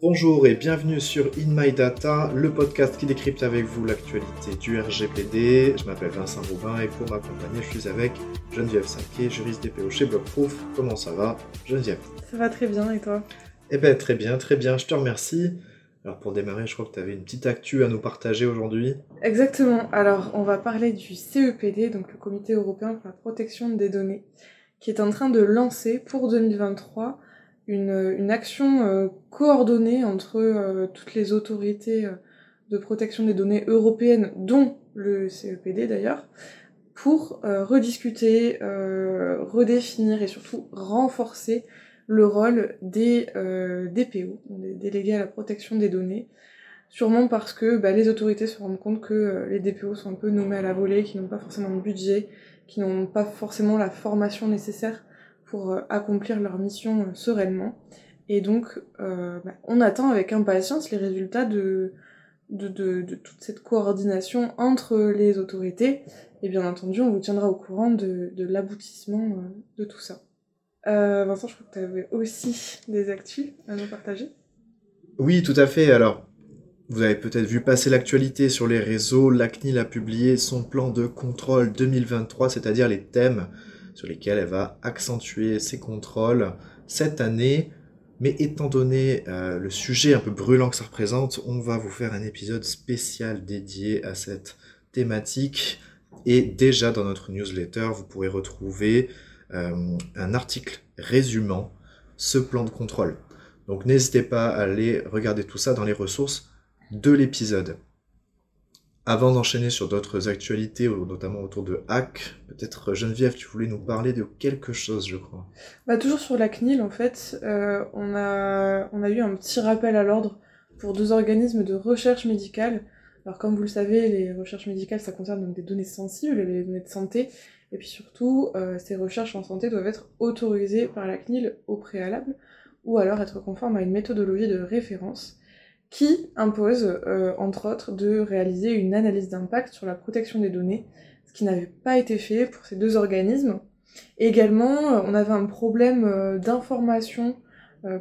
Bonjour et bienvenue sur In My Data, le podcast qui décrypte avec vous l'actualité du RGPD. Je m'appelle Vincent Roubin et pour m'accompagner, je suis avec Geneviève Saquet, juriste DPO chez Blockproof. Comment ça va, Geneviève? Ça va très bien et toi? Eh bien, très bien, très bien, je te remercie. Alors pour démarrer, je crois que tu avais une petite actu à nous partager aujourd'hui. Exactement. Alors on va parler du CEPD, donc le Comité européen pour la protection des données, qui est en train de lancer pour 2023 une, action euh, coordonnée entre euh, toutes les autorités euh, de protection des données européennes, dont le CEPD d'ailleurs, pour rediscuter, redéfinir et surtout renforcer le rôle des DPO, des délégués à la protection des données, sûrement parce que bah, les autorités se rendent compte que les DPO sont un peu nommés à la volée, qui n'ont pas forcément de budget, qui n'ont pas forcément la formation nécessaire pour euh, accomplir leur mission euh, sereinement. Et donc, euh, bah, on attend avec impatience les résultats de, de, de, toute cette coordination entre les autorités. Et bien entendu, on vous tiendra au courant de, l'aboutissement de tout ça. Vincent, je crois que tu avais aussi des actus à nous partager. Oui, tout à fait. Alors, vous avez peut-être vu passer l'actualité sur les réseaux. La CNIL a publié son plan de contrôle 2023, c'est-à-dire les thèmes sur lesquels elle va accentuer ses contrôles cette année. Mais étant donné euh, le sujet un peu brûlant que ça représente, on va vous faire un épisode spécial dédié à cette thématique. Et déjà dans notre newsletter, vous pourrez retrouver euh, un article résumant ce plan de contrôle. Donc n'hésitez pas à aller regarder tout ça dans les ressources de l'épisode. Avant d'enchaîner sur d'autres actualités, notamment autour de Hack, peut-être Geneviève, tu voulais nous parler de quelque chose, je crois. Bah, toujours sur la CNIL, en fait, euh, on, a, on a eu un petit rappel à l'ordre pour deux organismes de recherche médicale. Alors, comme vous le savez, les recherches médicales, ça concerne donc des données sensibles, les données de santé, et puis surtout, euh, ces recherches en santé doivent être autorisées par la CNIL au préalable, ou alors être conformes à une méthodologie de référence qui impose, euh, entre autres, de réaliser une analyse d'impact sur la protection des données, ce qui n'avait pas été fait pour ces deux organismes. également, euh, on avait un problème euh, d'information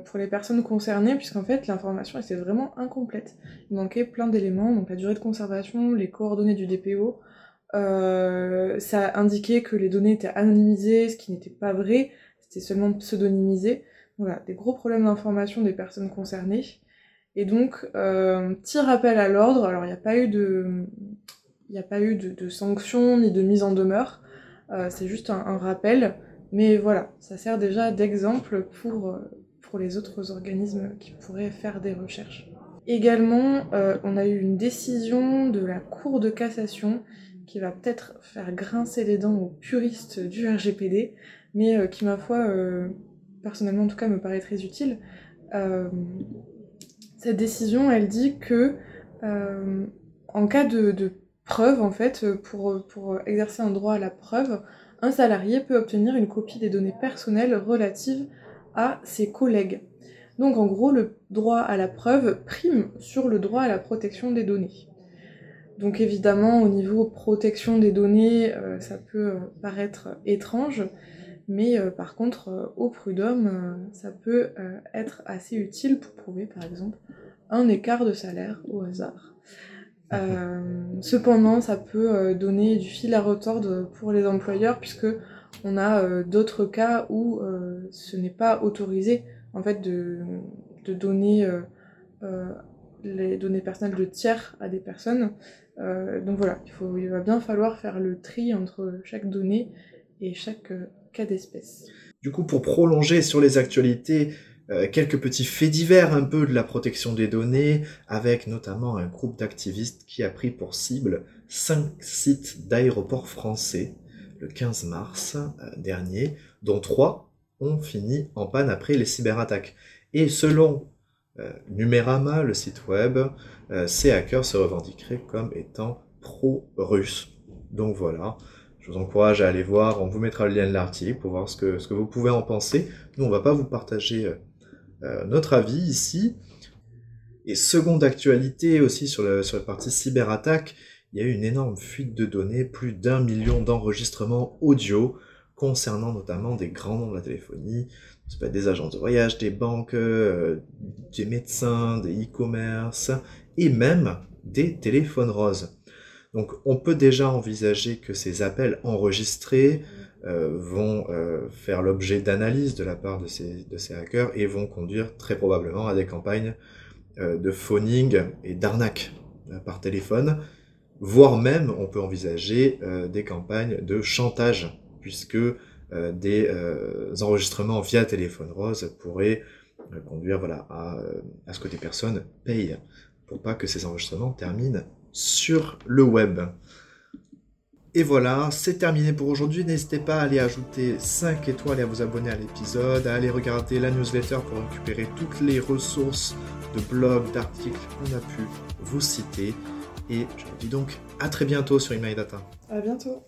pour les personnes concernées, puisqu'en fait, l'information était vraiment incomplète. Il manquait plein d'éléments, donc la durée de conservation, les coordonnées du DPO, ça indiquait que les données étaient anonymisées, ce qui n'était pas vrai, c'était seulement pseudonymisé. Voilà, des gros problèmes d'information des personnes concernées. Et donc, euh, petit rappel à l'ordre, alors il n'y a pas eu de, il a pas eu de, sanctions ni de mise en demeure, euh, c'est juste un, rappel, mais voilà, ça sert déjà d'exemple pour, euh, pour les autres organismes qui pourraient faire des recherches. Également, on a eu une décision de la Cour de cassation qui va peut-être faire grincer les dents aux puristes du RGPD, mais qui, ma foi, personnellement en tout cas, me paraît très utile. Cette décision, elle dit que euh, en cas de, preuve, en fait, pour, pour exercer un droit à la preuve, un salarié peut obtenir une copie des données personnelles relatives à ses collègues. Donc en gros, le droit à la preuve prime sur le droit à la protection des données. Donc évidemment, au niveau protection des données, euh, ça peut euh, paraître étrange, mais euh, par contre, euh, au prud'homme, euh, ça peut être assez utile pour prouver, par exemple, un écart de salaire au hasard. cependant, ça peut donner du fil à retordre pour les employeurs, puisque on a d'autres cas où ce n'est pas autorisé en fait de, donner les données personnelles de tiers à des personnes. Donc voilà, il va bien falloir faire le tri entre chaque donnée et chaque Du coup, pour prolonger sur les actualités, euh, quelques petits faits divers un peu de la protection des données, avec notamment un groupe d'activistes qui a pris pour cible cinq sites d'aéroports français le 15 mars euh, dernier, dont trois ont fini en panne après les cyberattaques. Et selon euh, Numérama, le site web, euh, ces hackers se revendiqueraient comme étant pro-russes. Donc voilà, je vous encourage à aller voir, on vous mettra le lien de l'article pour voir ce que, ce que vous pouvez en penser. Nous, on va pas vous partager euh, euh, notre avis ici. Et seconde actualité aussi sur, le, sur la partie cyberattaque, il y a eu une énorme fuite de données, plus d'un million d'enregistrements audio concernant notamment des grands noms de la téléphonie, des agences de voyage, des banques, euh, des médecins, des e-commerce et même des téléphones roses. Donc on peut déjà envisager que ces appels enregistrés euh, vont euh, faire l'objet d'analyse de la part de ces, de ces hackers et vont conduire très probablement à des campagnes euh, de phoning et d'arnaque par téléphone, voire même on peut envisager des campagnes de chantage, puisque des enregistrements via téléphone rose pourraient conduire voilà, à, à ce que des personnes payent pour pas que ces enregistrements terminent sur le web. Et voilà, c'est terminé pour aujourd'hui. N'hésitez pas à aller ajouter 5 étoiles et à vous abonner à l'épisode, à aller regarder la newsletter pour récupérer toutes les ressources de blogs, d'articles qu'on a pu vous citer. Et je vous dis donc à très bientôt sur Email Data. À bientôt.